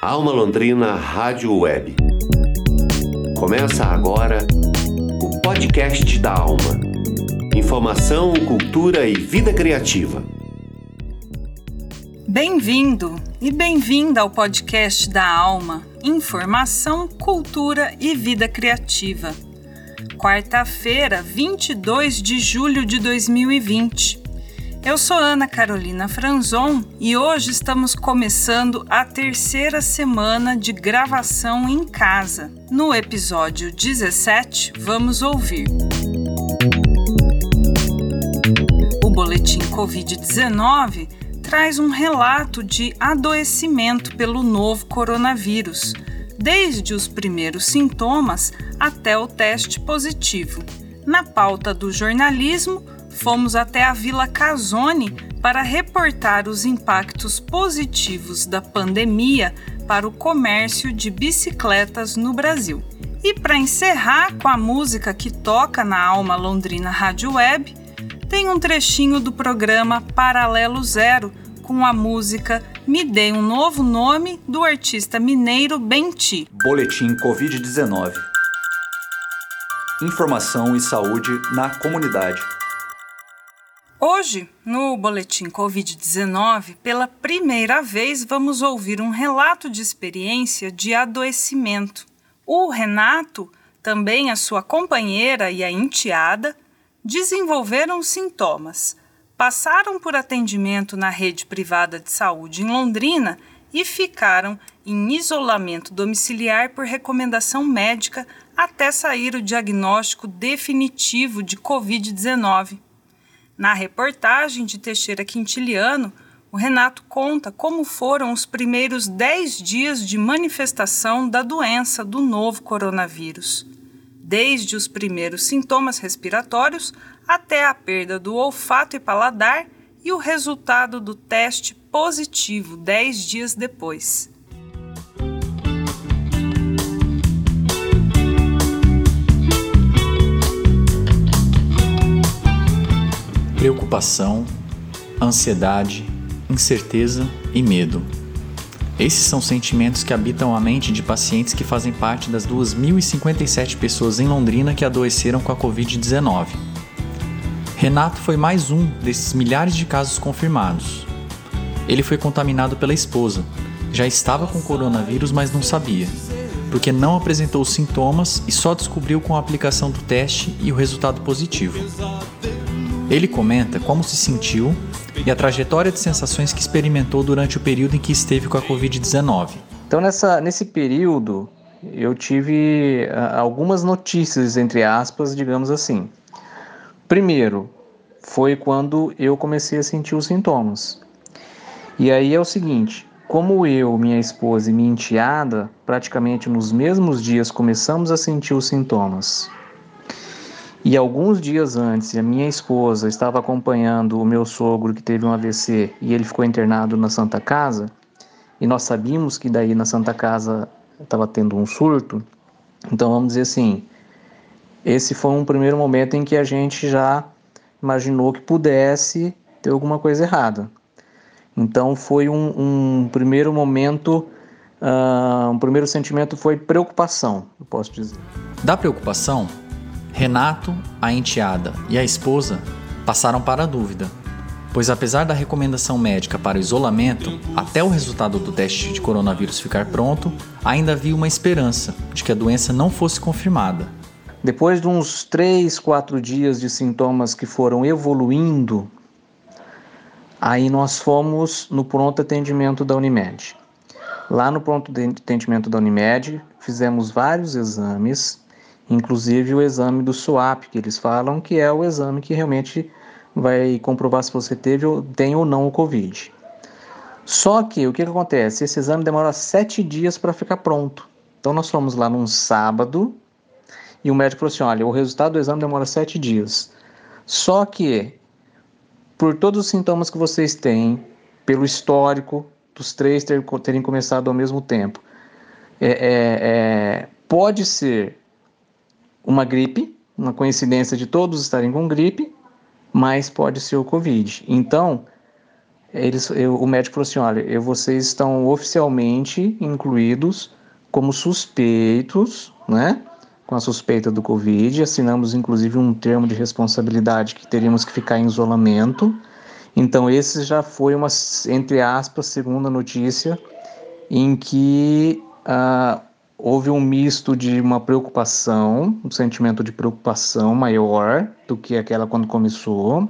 Alma Londrina Rádio Web. Começa agora o podcast da Alma. Informação, cultura e vida criativa. Bem-vindo e bem-vinda ao podcast da Alma. Informação, cultura e vida criativa. Quarta-feira, 22 de julho de 2020. Eu sou Ana Carolina Franzon e hoje estamos começando a terceira semana de gravação em casa. No episódio 17, vamos ouvir. O boletim Covid-19 traz um relato de adoecimento pelo novo coronavírus, desde os primeiros sintomas até o teste positivo. Na pauta do jornalismo, fomos até a Vila Casone para reportar os impactos positivos da pandemia para o comércio de bicicletas no Brasil. E para encerrar com a música que toca na Alma Londrina Rádio Web, tem um trechinho do programa Paralelo Zero com a música Me Dê um Novo Nome do artista mineiro Benti. Boletim Covid-19. Informação e saúde na comunidade. Hoje, no Boletim Covid-19, pela primeira vez vamos ouvir um relato de experiência de adoecimento. O Renato, também a sua companheira e a enteada, desenvolveram sintomas, passaram por atendimento na rede privada de saúde em Londrina e ficaram em isolamento domiciliar por recomendação médica até sair o diagnóstico definitivo de Covid-19. Na reportagem de Teixeira Quintiliano, o Renato conta como foram os primeiros 10 dias de manifestação da doença do novo coronavírus. Desde os primeiros sintomas respiratórios até a perda do olfato e paladar e o resultado do teste positivo 10 dias depois. Preocupação, ansiedade, incerteza e medo. Esses são sentimentos que habitam a mente de pacientes que fazem parte das 2.057 pessoas em Londrina que adoeceram com a Covid-19. Renato foi mais um desses milhares de casos confirmados. Ele foi contaminado pela esposa, já estava com coronavírus, mas não sabia, porque não apresentou sintomas e só descobriu com a aplicação do teste e o resultado positivo. Ele comenta como se sentiu e a trajetória de sensações que experimentou durante o período em que esteve com a Covid-19. Então, nessa, nesse período, eu tive uh, algumas notícias, entre aspas, digamos assim. Primeiro, foi quando eu comecei a sentir os sintomas. E aí é o seguinte: como eu, minha esposa e minha enteada, praticamente nos mesmos dias começamos a sentir os sintomas e alguns dias antes, a minha esposa estava acompanhando o meu sogro que teve um AVC e ele ficou internado na Santa Casa, e nós sabíamos que daí na Santa Casa estava tendo um surto. Então vamos dizer assim, esse foi um primeiro momento em que a gente já imaginou que pudesse ter alguma coisa errada. Então foi um, um primeiro momento, uh, um primeiro sentimento foi preocupação, eu posso dizer. Da preocupação, Renato, a enteada e a esposa passaram para a dúvida, pois apesar da recomendação médica para o isolamento, até o resultado do teste de coronavírus ficar pronto, ainda havia uma esperança de que a doença não fosse confirmada. Depois de uns 3, 4 dias de sintomas que foram evoluindo, aí nós fomos no pronto atendimento da Unimed. Lá no pronto atendimento da Unimed, fizemos vários exames inclusive o exame do SWAP, que eles falam que é o exame que realmente vai comprovar se você teve ou tem ou não o Covid. Só que o que, que acontece? Esse exame demora sete dias para ficar pronto. Então nós fomos lá num sábado e o médico falou assim: olha, o resultado do exame demora sete dias. Só que, por todos os sintomas que vocês têm, pelo histórico dos três ter, terem começado ao mesmo tempo, é, é, é, pode ser uma gripe, uma coincidência de todos estarem com gripe, mas pode ser o Covid. Então, eles, eu, o médico falou assim: olha, vocês estão oficialmente incluídos como suspeitos, né? Com a suspeita do Covid. Assinamos inclusive um termo de responsabilidade que teríamos que ficar em isolamento. Então, esse já foi uma, entre aspas, segunda notícia, em que ah, houve um misto de uma preocupação, um sentimento de preocupação maior do que aquela quando começou,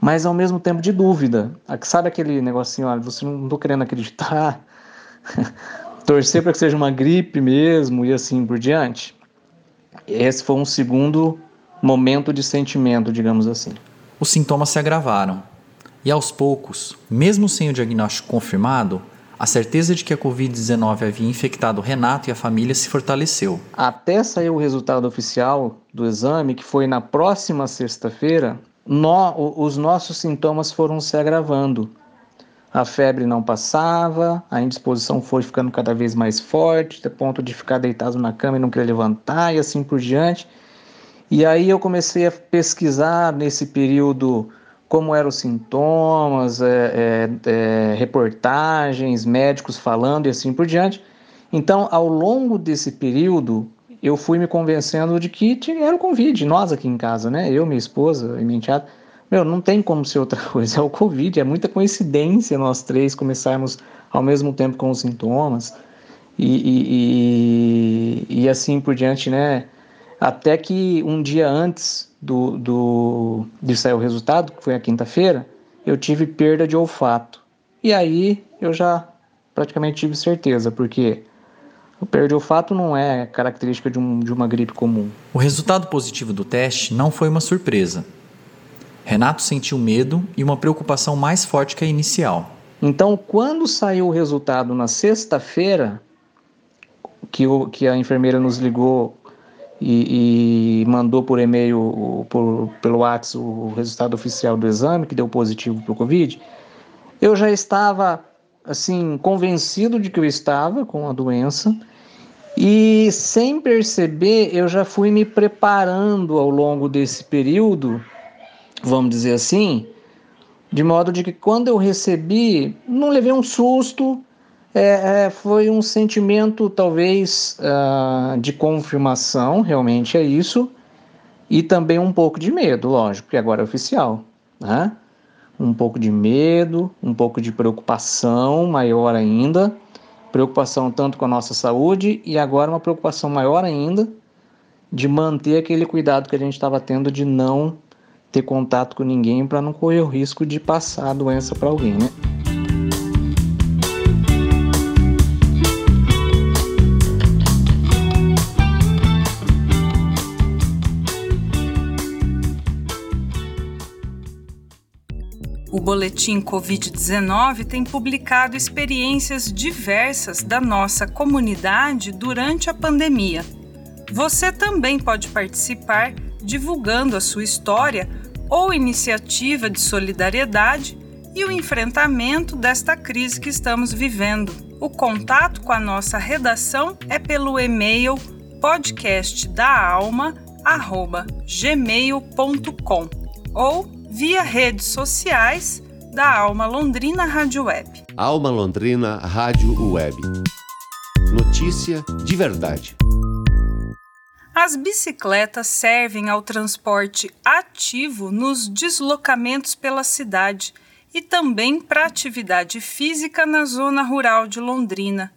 mas ao mesmo tempo de dúvida. Sabe aquele negocinho, olha, você não estou querendo acreditar, torcer para que seja uma gripe mesmo e assim por diante. Esse foi um segundo momento de sentimento, digamos assim. Os sintomas se agravaram. E aos poucos, mesmo sem o diagnóstico confirmado, a certeza de que a Covid-19 havia infectado Renato e a família se fortaleceu. Até sair o resultado oficial do exame, que foi na próxima sexta-feira, no, os nossos sintomas foram se agravando. A febre não passava, a indisposição foi ficando cada vez mais forte, a ponto de ficar deitado na cama e não querer levantar e assim por diante. E aí eu comecei a pesquisar nesse período como eram os sintomas, é, é, é, reportagens, médicos falando e assim por diante. Então, ao longo desse período, eu fui me convencendo de que era o Covid, nós aqui em casa, né? Eu, minha esposa e minha enteada. Meu, não tem como ser outra coisa, é o Covid, é muita coincidência nós três começarmos ao mesmo tempo com os sintomas e, e, e, e assim por diante, né? Até que um dia antes do, do, de sair o resultado, que foi a quinta-feira, eu tive perda de olfato. E aí eu já praticamente tive certeza, porque o perda de olfato não é característica de, um, de uma gripe comum. O resultado positivo do teste não foi uma surpresa. Renato sentiu medo e uma preocupação mais forte que a inicial. Então, quando saiu o resultado na sexta-feira, que, que a enfermeira nos ligou e, e mandou por e-mail, por, pelo WhatsApp, o resultado oficial do exame, que deu positivo para o Covid, eu já estava assim convencido de que eu estava com a doença. E sem perceber eu já fui me preparando ao longo desse período, vamos dizer assim, de modo de que quando eu recebi, não levei um susto, é, é, foi um sentimento talvez uh, de confirmação, realmente é isso, e também um pouco de medo, lógico, que agora é oficial, né? um pouco de medo, um pouco de preocupação maior ainda, preocupação tanto com a nossa saúde e agora uma preocupação maior ainda de manter aquele cuidado que a gente estava tendo de não ter contato com ninguém para não correr o risco de passar a doença para alguém, né? Boletim Covid-19 tem publicado experiências diversas da nossa comunidade durante a pandemia. Você também pode participar divulgando a sua história ou iniciativa de solidariedade e o enfrentamento desta crise que estamos vivendo. O contato com a nossa redação é pelo e-mail podcastdaalma@gmail.com ou via redes sociais da Alma Londrina Rádio Web. Alma Londrina Rádio Web. Notícia de verdade. As bicicletas servem ao transporte ativo nos deslocamentos pela cidade e também para atividade física na zona rural de Londrina.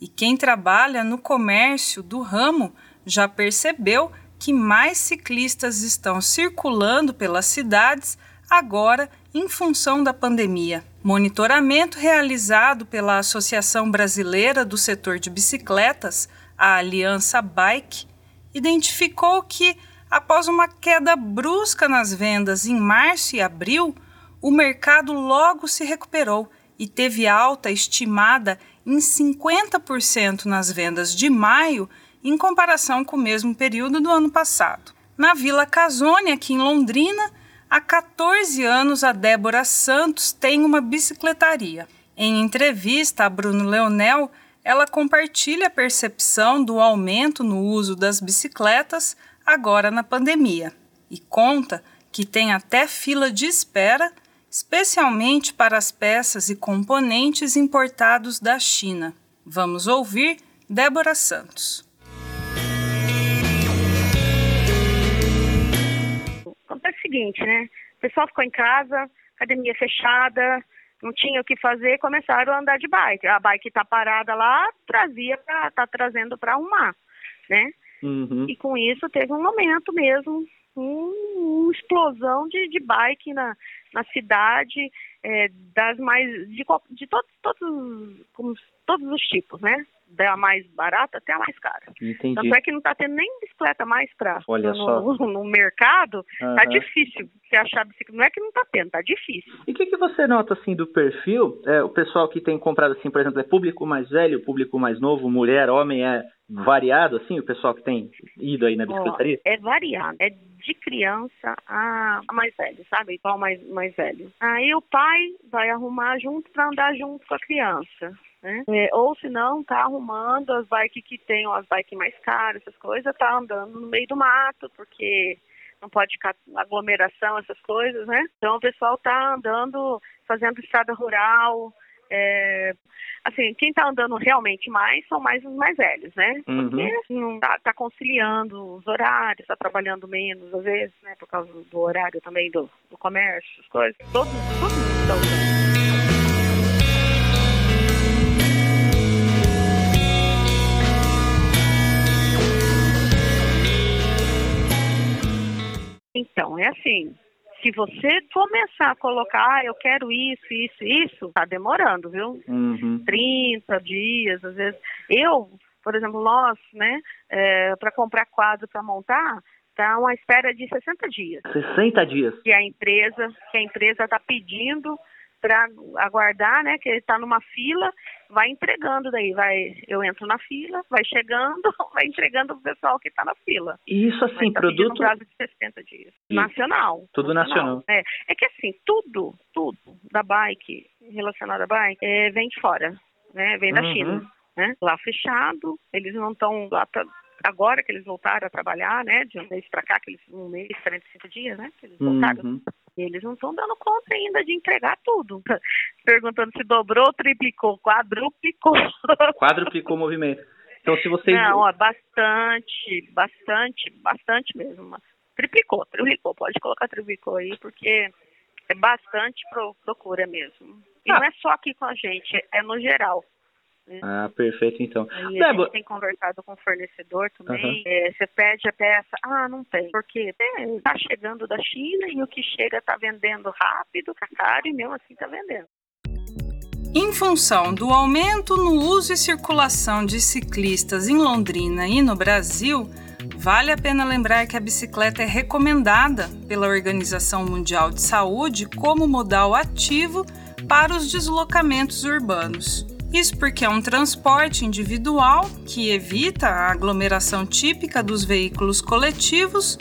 E quem trabalha no comércio do ramo já percebeu que mais ciclistas estão circulando pelas cidades agora em função da pandemia. Monitoramento realizado pela Associação Brasileira do Setor de Bicicletas, a Aliança Bike, identificou que, após uma queda brusca nas vendas em março e abril, o mercado logo se recuperou e teve alta estimada em 50% nas vendas de maio em comparação com o mesmo período do ano passado. Na Vila Casone, aqui em Londrina, há 14 anos a Débora Santos tem uma bicicletaria. Em entrevista a Bruno Leonel, ela compartilha a percepção do aumento no uso das bicicletas agora na pandemia e conta que tem até fila de espera especialmente para as peças e componentes importados da China. Vamos ouvir Débora Santos. Seguinte, né? O pessoal ficou em casa, academia fechada, não tinha o que fazer, começaram a andar de bike. A bike está parada lá, trazia para tá trazendo para arrumar, né? Uhum. E com isso teve um momento mesmo, um, uma explosão de, de bike na, na cidade, é, das mais de, de todos, todos, como, todos os tipos, né? Da mais barata até a mais cara. Entendi. Tanto é que não está tendo nem bicicleta mais para no, no, mercado. Uhum. Tá difícil você achar bicicleta. Não é que não está tendo, tá difícil. E o que, que você nota assim do perfil? É, o pessoal que tem comprado assim, por exemplo, é público mais velho, público mais novo, mulher, homem, é variado assim, o pessoal que tem ido aí na bicicletaria? Oh, é variado. É de criança a mais velho, sabe? Igual mais, mais velho. Aí o pai vai arrumar junto para andar junto com a criança. Né? É, ou se não, tá arrumando as bikes que tem, as bikes mais caras, essas coisas, tá andando no meio do mato, porque não pode ficar aglomeração, essas coisas, né? Então o pessoal tá andando, fazendo estrada rural, é, assim, quem está andando realmente mais são mais os mais velhos, né? Uhum. Porque não tá, tá, conciliando os horários, está trabalhando menos às vezes, né? Por causa do horário também do, do comércio, as coisas. Todos, todos estão usando. Então, é assim, se você começar a colocar, ah, eu quero isso, isso, isso, tá demorando, viu? Uhum. 30 dias, às vezes. Eu, por exemplo, nós, né, é, para comprar quadro para montar, tá uma espera de 60 dias. 60 dias. Que a empresa, que a empresa está pedindo para aguardar, né? Que ele está numa fila, vai entregando daí, vai, eu entro na fila, vai chegando, vai entregando o pessoal que está na fila. E isso assim, tá produto. prazo de 60 dias. Nacional. Tudo nacional. nacional. É. é que assim, tudo, tudo da bike, relacionado à bike, é, vem de fora, né? Vem da uhum. China. Né? Lá fechado, eles não estão lá pra, agora que eles voltaram a trabalhar, né, de um mês para cá, que eles, um mês, 45 dias, né, que eles voltaram, uhum. Eles não estão dando conta ainda de entregar tudo. Perguntando se dobrou, triplicou, quadruplicou. Quadruplicou o movimento. Então, se vocês... Não, ó, bastante, bastante, bastante mesmo. Triplicou, triplicou, pode colocar triplicou aí, porque é bastante procura mesmo. E ah. não é só aqui com a gente, é no geral. Né? Ah, perfeito, então. Aí a gente tem conversado com o fornecedor também. Uhum. É, você pede a peça, ah, não tem. Porque está chegando da China e o que chega está vendendo rápido, tá caro e mesmo assim está vendendo. Em função do aumento no uso e circulação de ciclistas em Londrina e no Brasil, vale a pena lembrar que a bicicleta é recomendada pela Organização Mundial de Saúde como modal ativo para os deslocamentos urbanos. Isso porque é um transporte individual que evita a aglomeração típica dos veículos coletivos,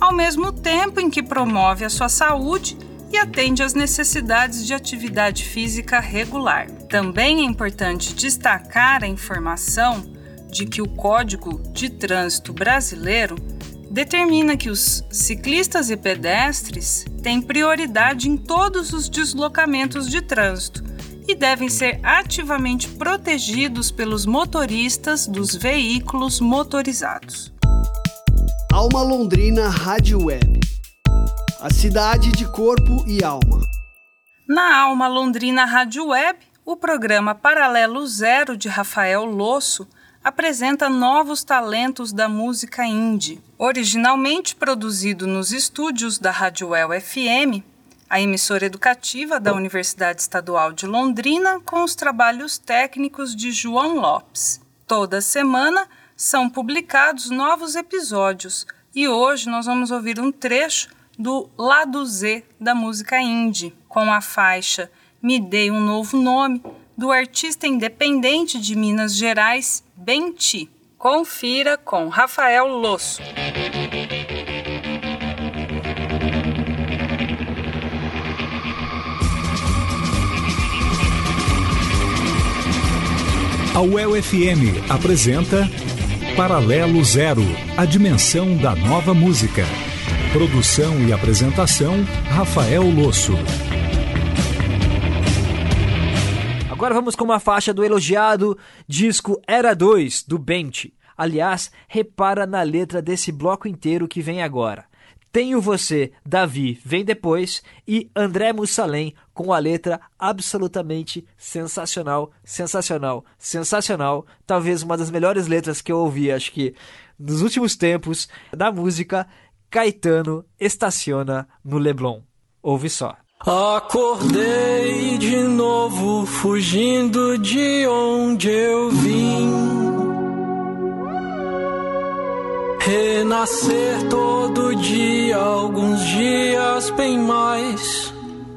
ao mesmo tempo em que promove a sua saúde e atende às necessidades de atividade física regular. Também é importante destacar a informação de que o Código de Trânsito Brasileiro determina que os ciclistas e pedestres têm prioridade em todos os deslocamentos de trânsito e devem ser ativamente protegidos pelos motoristas dos veículos motorizados. Alma Londrina Rádio Web. A cidade de corpo e alma. Na Alma Londrina Rádio Web, o programa Paralelo Zero de Rafael Losso apresenta novos talentos da música indie. Originalmente produzido nos estúdios da Rádio Well FM, a emissora educativa da Universidade Estadual de Londrina, com os trabalhos técnicos de João Lopes. Toda semana são publicados novos episódios e hoje nós vamos ouvir um trecho do Lado Z da música indie, com a faixa Me Dei um Novo Nome, do artista independente de Minas Gerais, Benti. Confira com Rafael Losso. A UEL-FM apresenta Paralelo Zero, a dimensão da nova música. Produção e apresentação, Rafael Losso. Agora vamos com uma faixa do elogiado disco Era 2, do Bente. Aliás, repara na letra desse bloco inteiro que vem agora. Tenho Você, Davi, vem depois, e André Mussalem com a letra absolutamente sensacional, sensacional, sensacional. Talvez uma das melhores letras que eu ouvi, acho que nos últimos tempos, da música Caetano estaciona no Leblon. Ouve só. Acordei de novo, fugindo de onde eu vim. Renascer todo dia, alguns dias bem mais.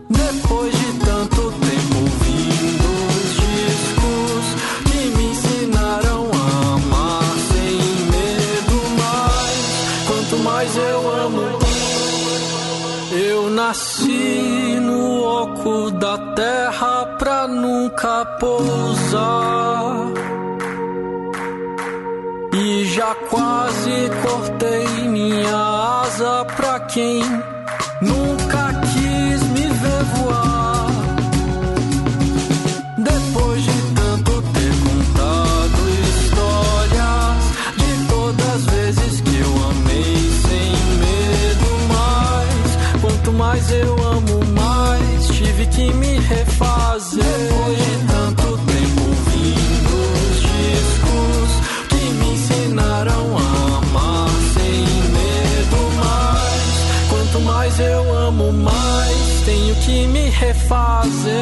Depois de tanto tempo ouvindo os discos que me ensinaram a amar sem medo mais. Quanto mais eu amo, eu nasci no oco da terra pra nunca pousar. Já quase cortei minha asa pra quem nunca Mais eu amo, mais tenho que me refazer.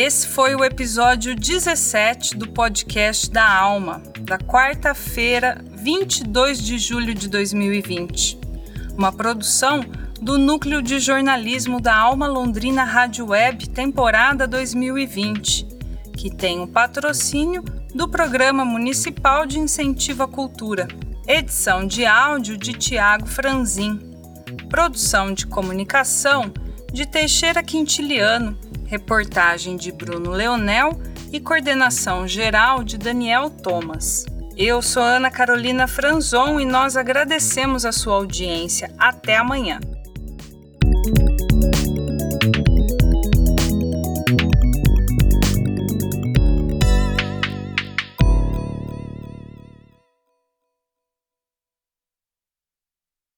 Esse foi o episódio 17 do podcast da Alma, da quarta-feira, 22 de julho de 2020. Uma produção do Núcleo de Jornalismo da Alma Londrina Rádio Web, temporada 2020, que tem o patrocínio do Programa Municipal de Incentivo à Cultura. Edição de áudio de Tiago Franzin. Produção de comunicação de Teixeira Quintiliano reportagem de Bruno Leonel e coordenação geral de Daniel Thomas. Eu sou Ana Carolina Franzon e nós agradecemos a sua audiência. Até amanhã.